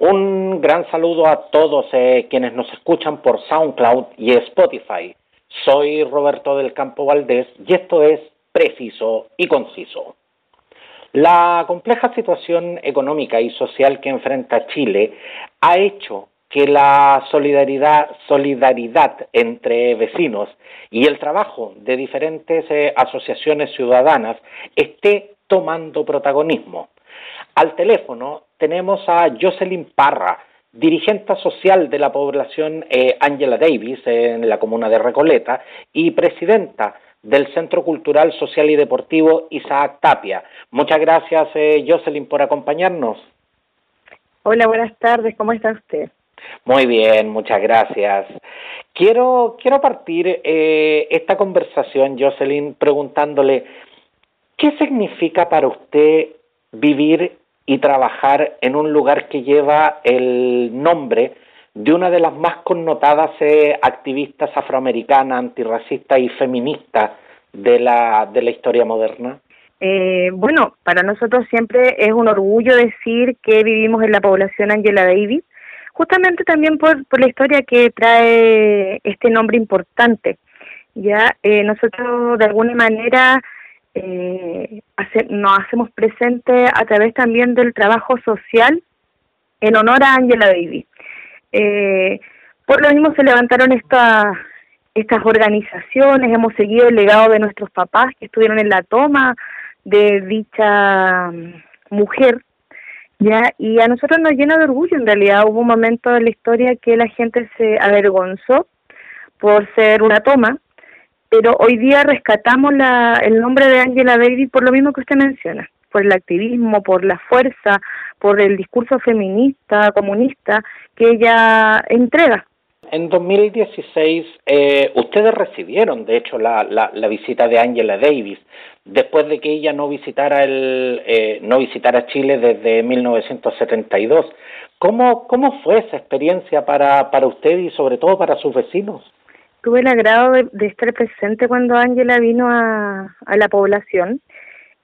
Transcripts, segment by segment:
Un gran saludo a todos eh, quienes nos escuchan por SoundCloud y Spotify. Soy Roberto del Campo Valdés y esto es Preciso y Conciso. La compleja situación económica y social que enfrenta Chile ha hecho que la solidaridad, entre vecinos y el trabajo de diferentes eh, asociaciones ciudadanas esté tomando protagonismo. Al teléfono tenemos a Jocelyn Parra, dirigente social de la población eh, Angela Davis en la comuna de Recoleta y presidenta del Centro Cultural, Social y Deportivo Isaac Tapia. Muchas gracias, eh, Jocelyn, por acompañarnos. Hola, buenas tardes, ¿cómo está usted? Muy bien, muchas gracias. Quiero, quiero partir eh, esta conversación, Jocelyn, preguntándole, ¿qué significa para usted vivir y trabajar en un lugar que lleva el nombre de una de las más connotadas eh, activistas afroamericanas, antirracistas y feministas de la, de la historia moderna? Eh, bueno, para nosotros siempre es un orgullo decir que vivimos en la población Angela Davis, justamente también por, por la historia que trae este nombre importante. Ya eh, nosotros de alguna manera eh, nos hacemos presente a través también del trabajo social en honor a Angela Davis. Eh, por lo mismo se levantaron estas estas organizaciones, hemos seguido el legado de nuestros papás que estuvieron en la toma de dicha mm, mujer, ya y a nosotros nos llena de orgullo en realidad. Hubo un momento en la historia que la gente se avergonzó por ser una toma pero hoy día rescatamos la, el nombre de Angela Davis por lo mismo que usted menciona, por el activismo, por la fuerza, por el discurso feminista, comunista que ella entrega. En 2016 eh, ustedes recibieron, de hecho, la, la, visita de Angela Davis después de que ella no visitara el eh, no visitara Chile desde 1972. ¿Cómo cómo fue esa experiencia para para usted y sobre todo para sus vecinos? Tuve el agrado de, estar presente cuando Ángela vino a, la población.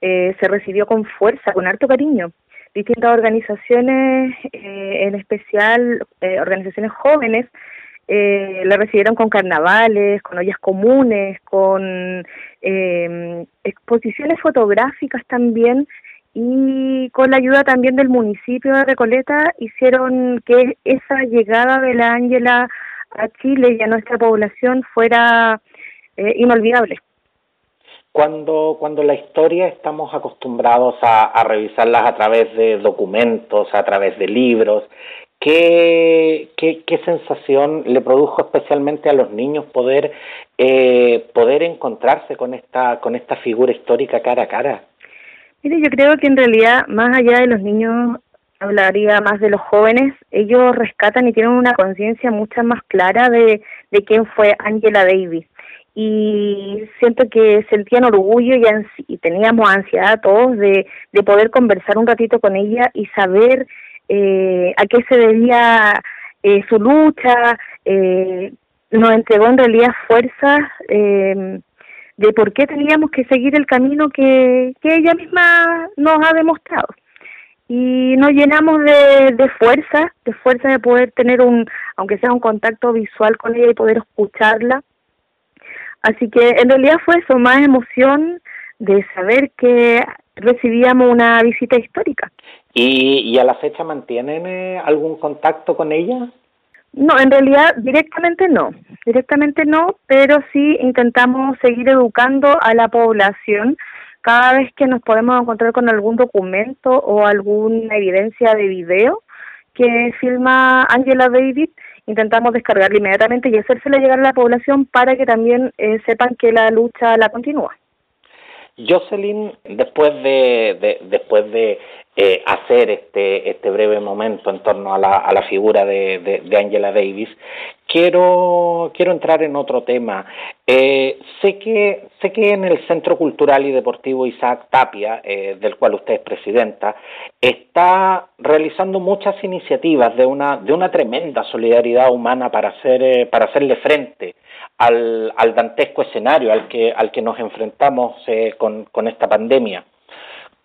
Eh, se recibió con fuerza, con harto cariño. Distintas organizaciones, eh, en especial eh, organizaciones jóvenes, la recibieron con carnavales, con ollas comunes, con exposiciones fotográficas también y con la ayuda también del municipio de Recoleta hicieron que esa llegada de la Ángela a Chile y a nuestra población fuera eh, inolvidable. Cuando, cuando la historia estamos acostumbrados a, a, revisarlas a través de documentos, a través de libros, ¿qué, qué, qué sensación le produjo especialmente a los niños poder, eh, poder encontrarse con esta, con esta figura histórica cara a cara? Mire, yo creo que en realidad, más allá de los niños, hablaría más de los jóvenes, ellos rescatan y tienen una conciencia mucho más clara de, de quién fue Angela Davis. Y siento que sentían orgullo y, teníamos ansiedad todos de, de poder conversar un ratito con ella y saber eh, a qué se debía eh, su lucha. Eh, nos entregó en realidad fuerzas eh, de por qué teníamos que seguir el camino que, que ella misma nos ha demostrado y nos llenamos de, de fuerza, de fuerza de poder tener un, aunque sea un contacto visual con ella y poder escucharla. Así que en realidad fue eso, más emoción de saber que recibíamos una visita histórica. ¿Y, y a la fecha mantienen eh, algún contacto con ella? No, en realidad directamente no, directamente no, pero sí intentamos seguir educando a la población cada vez que nos podemos encontrar con algún documento o alguna evidencia de video que filma Angela David, intentamos descargarla inmediatamente y hacérsela llegar a la población para que también eh, sepan que la lucha la continúa. Jocelyn, después de, después de eh, hacer este, este breve momento en torno a la, a la figura de, de, Angela Davis, quiero, quiero entrar en otro tema. Eh, sé, que, sé que en el Centro Cultural y Deportivo Isaac Tapia, eh, del cual usted es presidenta, está realizando muchas iniciativas de una, de una tremenda solidaridad humana para, hacer, para hacerle frente al, al dantesco escenario al que, al que nos enfrentamos con, con esta pandemia.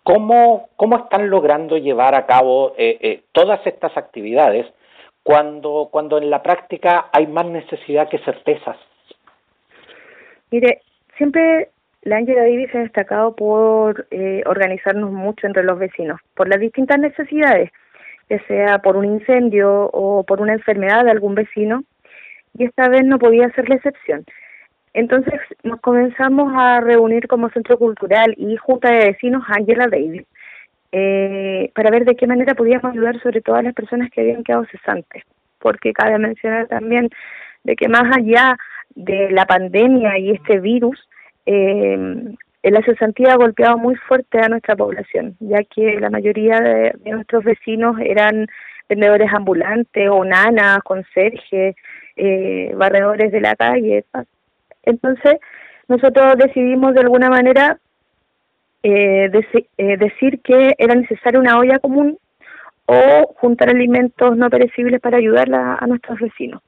¿cómo, ¿cómo están logrando llevar a cabo eh, eh, todas estas actividades cuando, cuando en la práctica hay más necesidad que certezas? Mire, siempre la Angela Davis se ha destacado por eh, organizarnos mucho entre los vecinos, por las distintas necesidades, ya sea por un incendio o por una enfermedad de algún vecino, y esta vez no podía ser la excepción. Entonces nos comenzamos a reunir como centro cultural y junta de vecinos Angela Davis eh, para ver de qué manera podíamos ayudar sobre todo a las personas que habían quedado cesantes, porque cabe mencionar también de que más allá de la pandemia y este virus, eh, la cesantía ha golpeado muy fuerte a nuestra población, ya que la mayoría de, nuestros vecinos eran vendedores ambulantes o nanas, conserjes, eh, barredores de la calle. Entonces, nosotros decidimos de alguna manera eh, eh, decir que era necesaria una olla común o juntar alimentos no perecibles para ayudar a nuestros vecinos.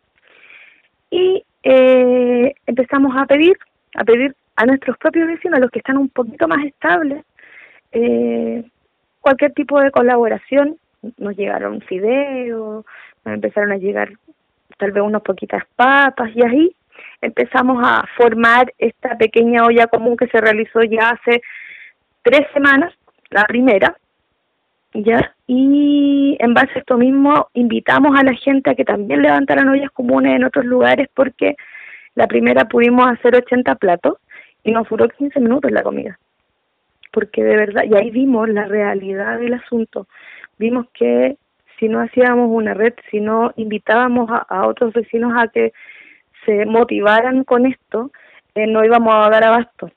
Y eh, empezamos a pedir, a pedir a nuestros propios vecinos, a los que están un poquito más estables, eh, cualquier tipo de colaboración. Nos llegaron fideos, nos empezaron a llegar tal vez unas poquitas papas y ahí empezamos a formar esta pequeña olla común que se realizó ya hace tres semanas, la primera, ya y en base a esto mismo invitamos a la gente a que también levantaran ollas comunes en otros lugares porque la primera pudimos hacer 80 platos y nos duró 15 minutos la comida. Porque de verdad, y ahí vimos la realidad del asunto. Vimos que si no hacíamos una red, si no invitábamos a, otros vecinos a que se motivaran con esto, eh, no íbamos a dar abasto.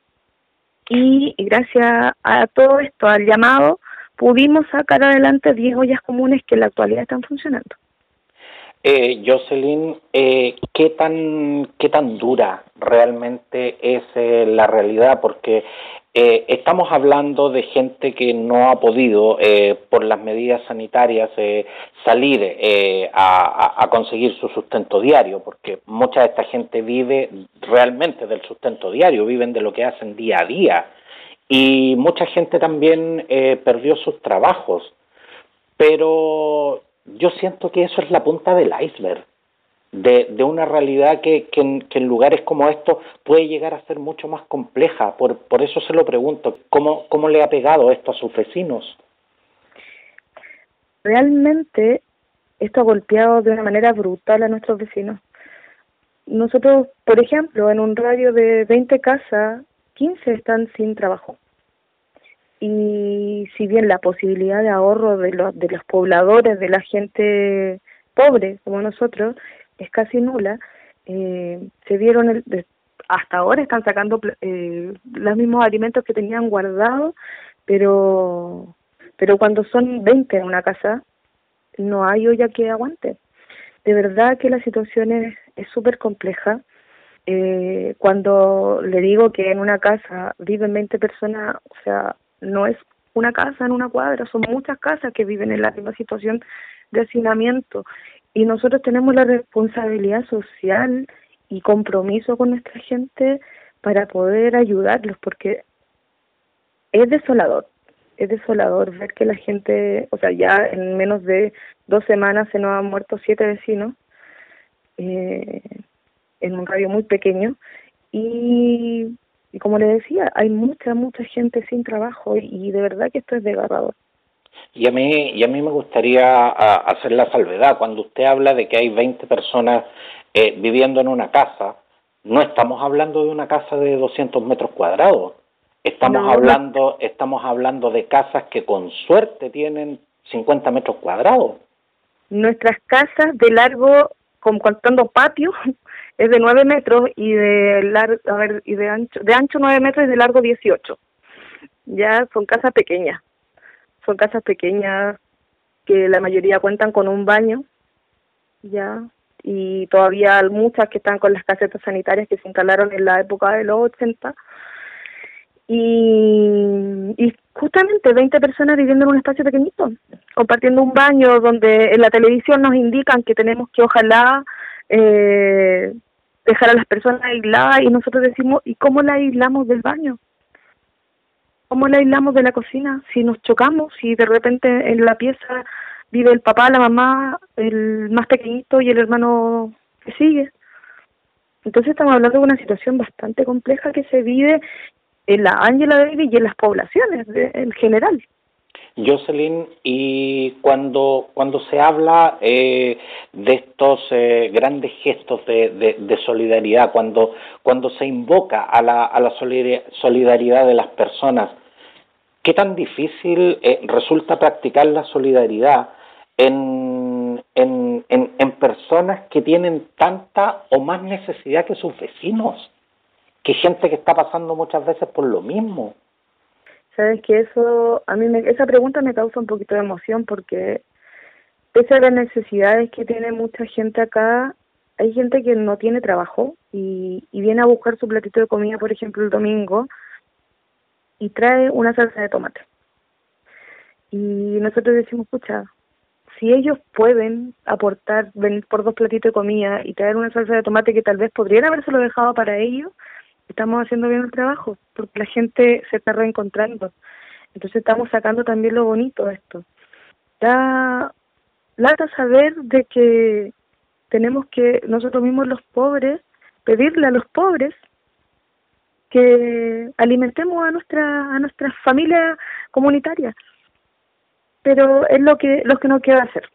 Y, gracias a todo esto, al llamado, pudimos sacar adelante 10 ollas comunes que en la actualidad están funcionando. Eh, Jocelyn, eh, ¿qué, tan, ¿qué tan dura realmente es eh, la realidad? Porque eh, estamos hablando de gente que no ha podido, por las medidas sanitarias, salir a, a, conseguir su sustento diario, porque mucha de esta gente vive realmente del sustento diario, viven de lo que hacen día a día y mucha gente también eh, perdió sus trabajos. Pero yo siento que eso es la punta del iceberg de, de una realidad que, que, en, lugares como estos puede llegar a ser mucho más compleja. Por, por eso se lo pregunto, ¿cómo, ¿cómo le ha pegado esto a sus vecinos? Realmente esto ha golpeado de una manera brutal a nuestros vecinos. Nosotros, por ejemplo, en un radio de 20 casas, 15 están sin trabajo. Y si bien la posibilidad de ahorro de los, de los pobladores, de la gente pobre como nosotros, es casi nula, eh, se vieron, el, hasta ahora están sacando eh, los mismos alimentos que tenían guardados, pero, pero cuando son 20 en una casa, no hay olla que aguante. De verdad que la situación es súper compleja eh, cuando le digo que en una casa viven 20 personas, o sea, no es una casa en una cuadra, son muchas casas que viven en la misma situación de hacinamiento y nosotros tenemos la responsabilidad social y compromiso con nuestra gente para poder ayudarlos porque es desolador, es desolador ver que la gente, o sea, ya en menos de dos semanas se nos han muerto siete vecinos. Eh, en un radio muy pequeño y, como le decía, hay mucha, mucha gente sin trabajo y, de verdad que esto es desgarrador. Y a mí, y a mí me gustaría hacer la salvedad, cuando usted habla de que hay 20 personas eh, viviendo en una casa, no estamos hablando de una casa de 200 metros cuadrados, estamos hablando estamos hablando de casas que con suerte tienen 50 metros cuadrados. Nuestras casas de largo, contando patio, es de 9 metros y de largo, a ver, y de ancho, de ancho 9 metros y de largo 18. Ya son casas pequeñas. Son casas pequeñas que la mayoría cuentan con un baño, ya, y todavía hay muchas que están con las casetas sanitarias que se instalaron en la época de los 80. Y, y justamente 20 personas viviendo en un espacio pequeñito, compartiendo un baño donde en la televisión nos indican que tenemos que ojalá eh, dejar a las personas aisladas y nosotros decimos, ¿y cómo la aislamos del baño? ¿Cómo la aislamos de la cocina? Si nos chocamos, si de repente en la pieza vive el papá, la mamá, el más pequeñito y el hermano que sigue. Entonces estamos hablando de una situación bastante compleja que se vive en la Ángela Davis y en las poblaciones en general. Jocelyn, y cuando, cuando se habla eh, de estos eh, grandes gestos de, de, solidaridad, cuando, cuando se invoca a la, a la solidaridad de las personas, ¿qué tan difícil eh, resulta practicar la solidaridad en, en, en, en personas que tienen tanta o más necesidad que sus vecinos? Que gente que está pasando muchas veces por lo mismo. Sabes que eso, a mí me, esa pregunta me causa un poquito de emoción porque pese a las necesidades que tiene mucha gente acá, hay gente que no tiene trabajo y, y viene a buscar su platito de comida, por ejemplo, el domingo y trae una salsa de tomate. Y nosotros decimos, escucha, si ellos pueden aportar, venir por dos platitos de comida y traer una salsa de tomate que tal vez podrían habérselo dejado para ellos, estamos haciendo bien el trabajo, porque la gente se está reencontrando. Entonces estamos sacando también lo bonito de esto. Da lata saber de que tenemos que nosotros mismos los pobres pedirle a los pobres que alimentemos a nuestra a nuestra familia comunitaria pero es lo que lo que no queda hacer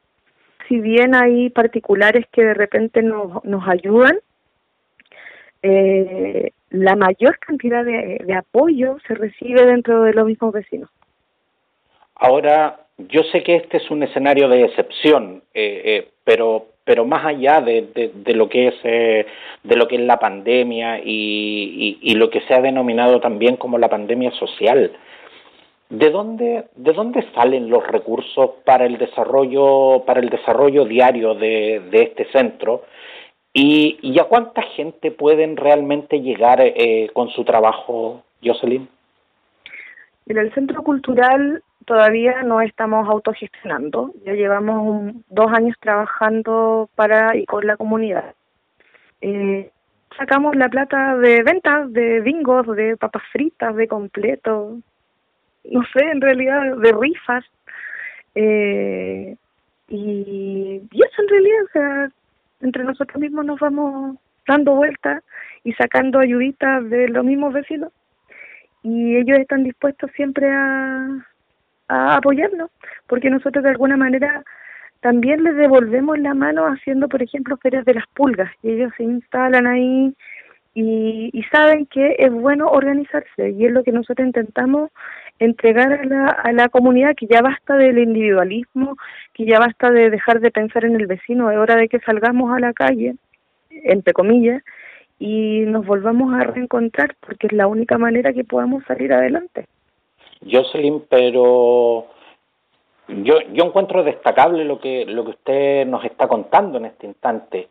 si bien hay particulares que de repente nos nos ayudan eh, la mayor cantidad de, apoyo se recibe dentro de los mismos vecinos. Ahora, yo sé que este es un escenario de excepción, eh, eh, pero pero más allá de, de, lo que es eh, de lo que es la pandemia y, y, lo que se ha denominado también como la pandemia social, ¿de dónde de dónde salen los recursos para el desarrollo para el desarrollo diario de, de este centro ¿Y, ¿Y, a cuánta gente pueden realmente llegar eh, con su trabajo, Jocelyn? En el centro cultural todavía no estamos autogestionando, ya llevamos dos años trabajando para y con la comunidad. Eh, sacamos la plata de ventas, de bingos, de papas fritas, de completo, no sé, en realidad de rifas. Eh, y, y eso en realidad, o sea, entre nosotros mismos nos vamos dando vueltas y sacando ayuditas de los mismos vecinos. Y ellos están dispuestos siempre a, apoyarnos porque nosotros de alguna manera también les devolvemos la mano haciendo por ejemplo ferias de las pulgas. Y ellos se instalan ahí y, y saben que es bueno organizarse y es lo que nosotros intentamos entregar a la, a la comunidad que ya basta del individualismo, que ya basta de dejar de pensar en el vecino, es hora de que salgamos a la calle, entre comillas, y nos volvamos a reencontrar porque es la única manera que podamos salir adelante. Jocelyn, pero yo, yo encuentro destacable lo que, lo que usted nos está contando en este instante,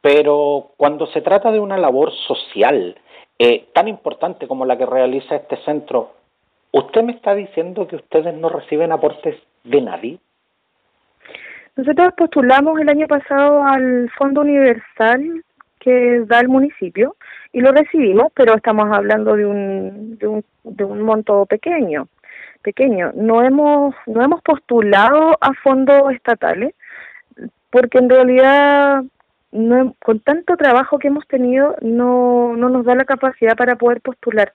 pero cuando se trata de una labor social eh, tan importante como la que realiza este centro, ¿Usted me está diciendo que ustedes no reciben aportes de nadie? Nosotros postulamos el año pasado al Fondo Universal que da el municipio y lo recibimos, pero estamos hablando de un, de un, de un monto pequeño, pequeño. No hemos, no hemos postulado a fondos estatales porque en realidad no, con tanto trabajo que hemos tenido no, no nos da la capacidad para poder postular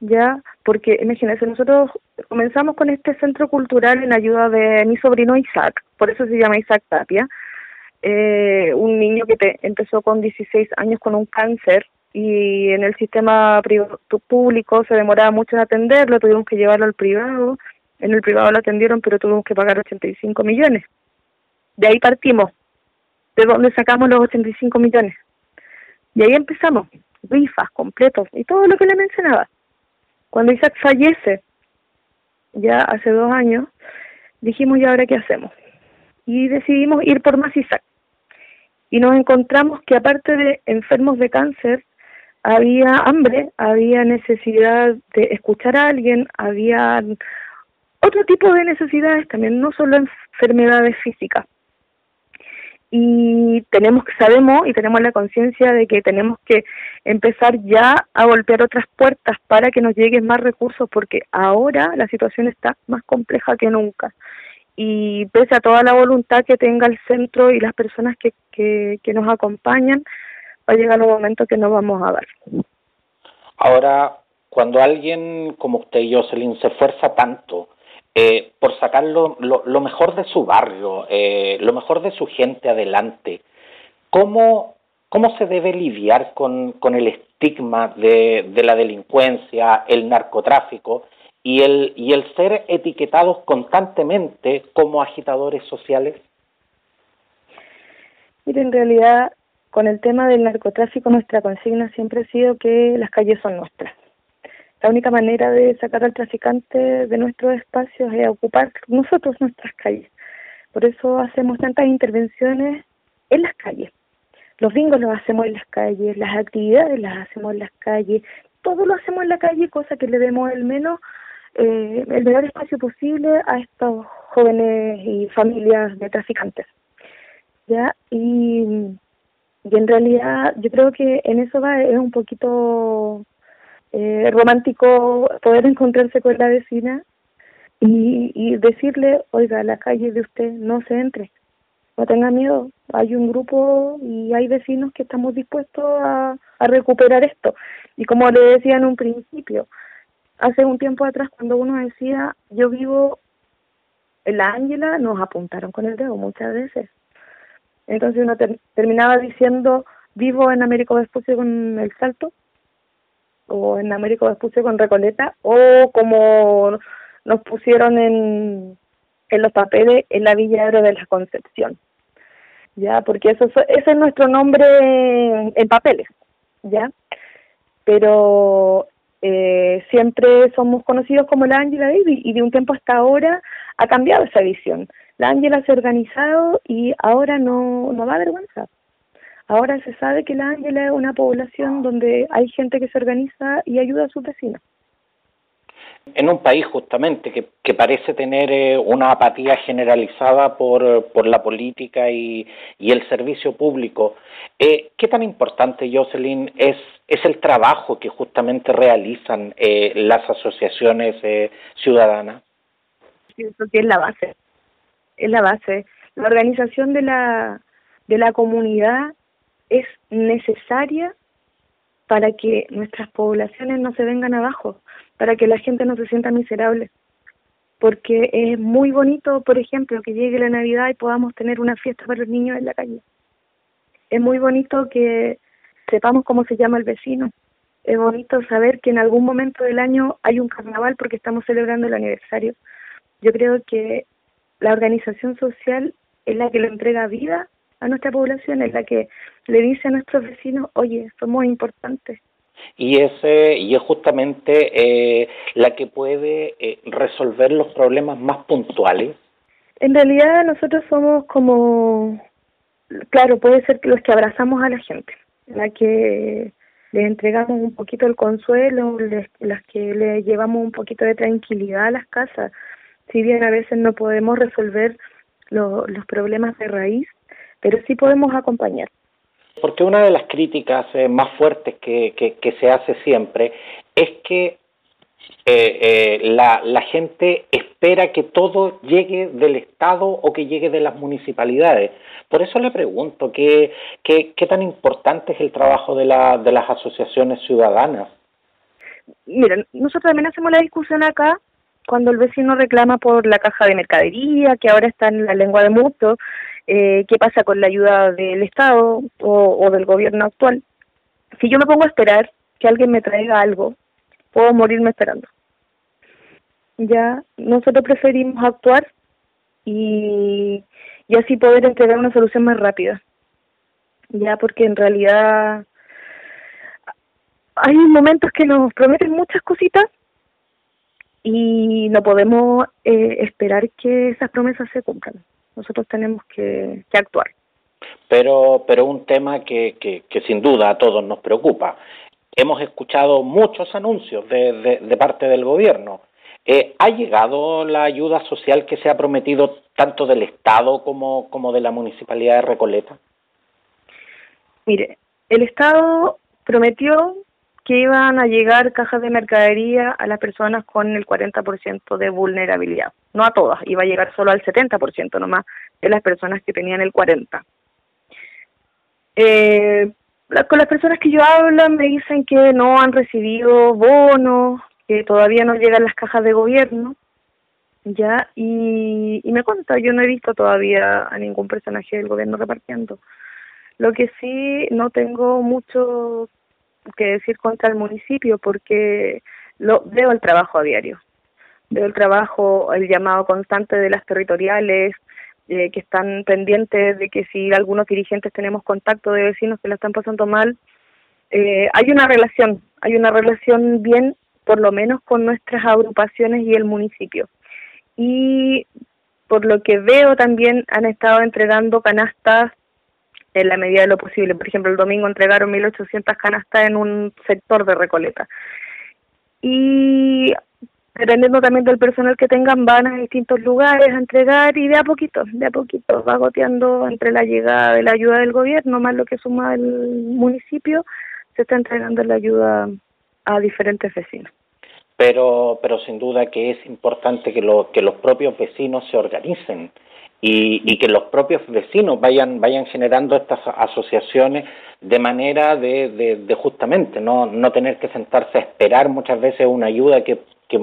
ya, porque imagínense, nosotros comenzamos con este centro cultural en ayuda de mi sobrino Isaac, por eso se llama Isaac Tapia, eh, un niño que te, empezó con 16 años con un cáncer y en el sistema público se demoraba mucho en atenderlo, tuvimos que llevarlo al privado, en el privado lo atendieron pero tuvimos que pagar 85 millones. De ahí partimos, de donde sacamos los 85 millones. Y ahí empezamos, rifas completos y todo lo que le mencionaba. Cuando Isaac fallece, ya hace dos años, dijimos, ¿y ahora qué hacemos? Y decidimos ir por más Isaac. Y nos encontramos que aparte de enfermos de cáncer, había hambre, había necesidad de escuchar a alguien, había otro tipo de necesidades también, no solo enfermedades físicas. Y tenemos sabemos y tenemos la conciencia de que tenemos que empezar ya a golpear otras puertas para que nos lleguen más recursos porque ahora la situación está más compleja que nunca y pese a toda la voluntad que tenga el centro y las personas que, que, que nos acompañan va a llegar un momento que no vamos a dar. Ahora, cuando alguien como usted, Jocelyn, se esfuerza tanto eh, por sacar lo, lo, mejor de su barrio, eh, lo mejor de su gente adelante. ¿Cómo, cómo se debe lidiar con, con el estigma de, de, la delincuencia, el narcotráfico y el, y el ser etiquetados constantemente como agitadores sociales? Mire, en realidad, con el tema del narcotráfico, nuestra consigna siempre ha sido que las calles son nuestras la única manera de sacar al traficante de nuestros espacios es ocupar nosotros nuestras calles. Por eso hacemos tantas intervenciones en las calles. Los bingos los hacemos en las calles, las actividades las hacemos en las calles, todo lo hacemos en la calle, cosa que le demos el menos, eh, el menor espacio posible a estos jóvenes y familias de traficantes. ¿Ya? Y, y en realidad yo creo que en eso va, es un poquito eh, romántico poder encontrarse con la vecina y, y decirle, oiga, la calle de usted no se entre, no tenga miedo, hay un grupo y hay vecinos que estamos dispuestos a, a recuperar esto. Y como le decía en un principio, hace un tiempo atrás cuando uno decía, yo vivo en la Ángela, nos apuntaron con el dedo muchas veces. Entonces uno terminaba diciendo, vivo en América Vespucio con el salto, o en América Vespucio con Recoleta, o como nos pusieron en, en los papeles en la Villa de la Concepción. Ya, porque eso ese es nuestro nombre en, papeles, ¿ya? Pero eh, siempre somos conocidos como la Ángela David y de un tiempo hasta ahora ha cambiado esa visión. La Ángela se ha organizado y ahora no, no da vergüenza. Ahora se sabe que la Ángela es una población donde hay gente que se organiza y ayuda a sus vecinos. En un país justamente que, que parece tener eh, una apatía generalizada por, por la política y, y el servicio público, eh, ¿qué tan importante, Jocelyn, es, es el trabajo que justamente realizan eh, las asociaciones eh, ciudadanas? Pienso que es la base, es la base. La organización de la, de la comunidad es necesaria para que nuestras poblaciones no se vengan abajo, para que la gente no se sienta miserable. Porque es muy bonito, por ejemplo, que llegue la Navidad y podamos tener una fiesta para los niños en la calle. Es muy bonito que sepamos cómo se llama el vecino. Es bonito saber que en algún momento del año hay un carnaval porque estamos celebrando el aniversario. Yo creo que la organización social es la que le entrega vida a nuestra población, es la que le dice a nuestros vecinos, oye, somos importantes. Y, ese, y es justamente eh, la que puede eh, resolver los problemas más puntuales. En realidad nosotros somos como, claro, puede ser que los que abrazamos a la gente, la que les entregamos un poquito el consuelo, las que le llevamos un poquito de tranquilidad a las casas, si bien a veces no podemos resolver los problemas de raíz, pero sí podemos acompañar. Porque una de las críticas eh, más fuertes que, que, se hace siempre es que eh, eh, la, la gente espera que todo llegue del Estado o que llegue de las municipalidades. Por eso le pregunto, ¿qué, qué, qué tan importante es el trabajo de, la, de las asociaciones ciudadanas? Mira, nosotros también hacemos la discusión acá cuando el vecino reclama por la caja de mercadería, que ahora está en la lengua de mucho, eh, qué pasa con la ayuda del Estado o, del gobierno actual. Si yo me pongo a esperar que alguien me traiga algo, puedo morirme esperando. Ya, nosotros preferimos actuar y, y así poder entregar una solución más rápida. Ya, porque en realidad hay momentos que nos prometen muchas cositas y no podemos eh, esperar que esas promesas se cumplan nosotros tenemos que, actuar. Pero, pero un tema que, que, que, sin duda a todos nos preocupa. Hemos escuchado muchos anuncios de, de, parte del gobierno. Eh, ¿Ha llegado la ayuda social que se ha prometido tanto del Estado como, como de la Municipalidad de Recoleta? Mire, el Estado prometió que iban a llegar cajas de mercadería a las personas con el 40% de vulnerabilidad. No a todas, iba a llegar solo al 70% nomás de las personas que tenían el 40%. Eh, con las personas que yo hablo me dicen que no han recibido bonos, que todavía no llegan las cajas de gobierno, ya, y, y me cuenta, yo no he visto todavía a ningún personaje del gobierno repartiendo. Lo que sí no tengo mucho que decir contra el municipio porque lo veo el trabajo a diario. Veo el trabajo, el llamado constante de las territoriales, eh, que están pendientes de que si algunos dirigentes tenemos contacto de vecinos que la están pasando mal, eh, hay una relación, hay una relación bien, por lo menos con nuestras agrupaciones y el municipio. Y por lo que veo también han estado entregando canastas en la medida de lo posible. Por ejemplo, el domingo entregaron 1.800 canastas en un sector de Recoleta. Y dependiendo también del personal que tengan, van a distintos lugares a entregar y de a poquito, de a poquito, va goteando entre la llegada de la ayuda del gobierno más lo que suma el municipio, se está entregando la ayuda a diferentes vecinos. Pero, pero sin duda que es importante que, lo, que los propios vecinos se organicen y, y, que los propios vecinos vayan vayan generando estas asociaciones de manera de, de, justamente no, no tener que sentarse a esperar muchas veces una ayuda que, que,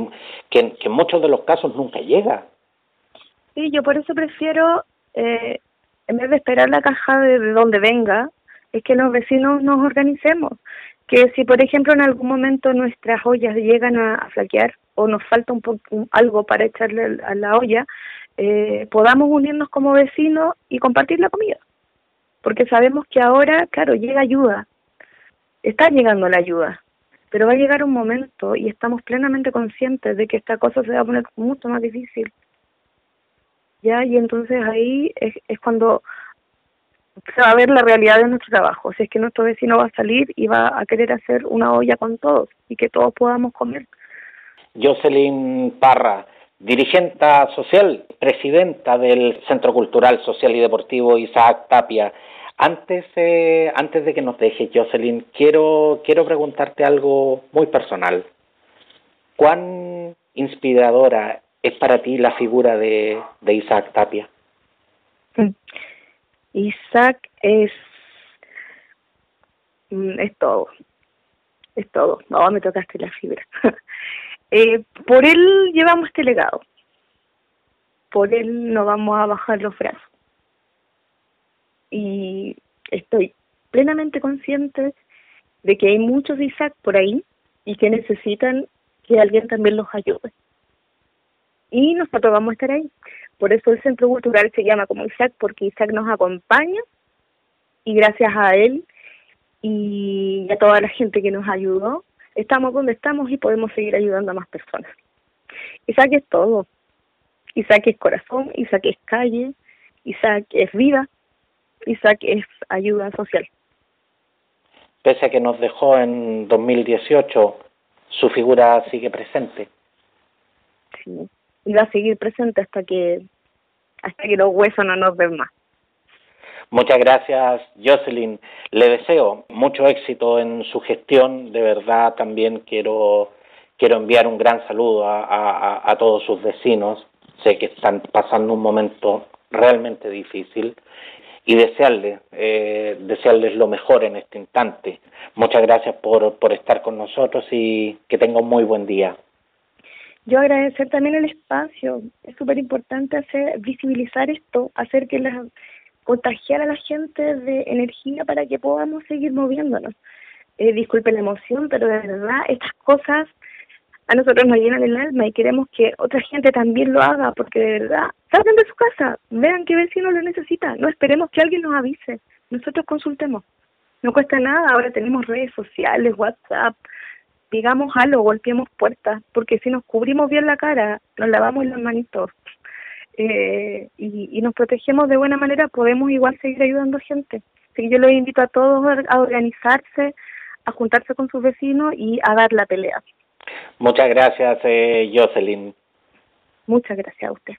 que, en muchos de los casos nunca llega. Sí, yo por eso prefiero, eh, en vez de esperar la caja de, de donde venga, es que los vecinos nos organicemos. Que si, por ejemplo, en algún momento nuestras ollas llegan a, a flaquear o nos falta un, un algo para echarle a la olla, eh, podamos unirnos como vecinos y compartir la comida. Porque sabemos que ahora, claro, llega ayuda, está llegando la ayuda, pero va a llegar un momento y estamos plenamente conscientes de que esta cosa se va a poner mucho más difícil. ¿Ya? Y entonces ahí es, es cuando se va a ver la realidad de nuestro trabajo. Si es que nuestro vecino va a salir y va a querer hacer una olla con todos y que todos podamos comer. Jocelyn Parra, dirigenta social, presidenta del Centro Cultural, Social y Deportivo Isaac Tapia. Antes, eh, antes de que nos dejes, Jocelyn, quiero, quiero preguntarte algo muy personal. ¿Cuán inspiradora es para ti la figura de, de Isaac Tapia? Mm. Isaac es, mm, es todo, es todo. No, me tocaste la fibra. Eh, por él llevamos este legado. Por él no vamos a bajar los brazos. Y estoy plenamente consciente de que hay muchos Isaac por ahí y que necesitan que alguien también los ayude. Y nosotros vamos a estar ahí. Por eso el Centro Cultural se llama como Isaac, porque Isaac nos acompaña y gracias a él y a toda la gente que nos ayudó, estamos donde estamos y podemos seguir ayudando a más personas. Isaac es todo. Isaac es corazón, Isaac es calle, Isaac es vida, Isaac es ayuda social. Pese a que nos dejó en 2018, su figura sigue presente. Sí, y va a seguir presente hasta que hasta que los huesos no nos ven más. Muchas gracias, Jocelyn. Le deseo mucho éxito en su gestión. De verdad, también quiero, quiero enviar un gran saludo a, a, todos sus vecinos. Sé que están pasando un momento realmente difícil y desearles, eh, desearles lo mejor en este instante. Muchas gracias por, por estar con nosotros y que tenga un muy buen día. Yo agradecer también el espacio. Es súper importante hacer visibilizar esto, hacer que las contagiar a la gente de energía para que podamos seguir moviéndonos. Eh, disculpe la emoción, pero de verdad estas cosas a nosotros nos llenan el alma y queremos que otra gente también lo haga, porque de verdad, salgan de su casa, vean qué vecino lo necesita, no esperemos que alguien nos avise, nosotros consultemos. No cuesta nada, ahora tenemos redes sociales, WhatsApp, digamos algo, golpeemos puertas, porque si nos cubrimos bien la cara, nos lavamos las manitos, eh, y, y, nos protegemos de buena manera, podemos igual seguir ayudando a gente. Así que yo les invito a todos a organizarse, a juntarse con sus vecinos y a dar la pelea. Muchas gracias, eh, Jocelyn. Muchas gracias a usted.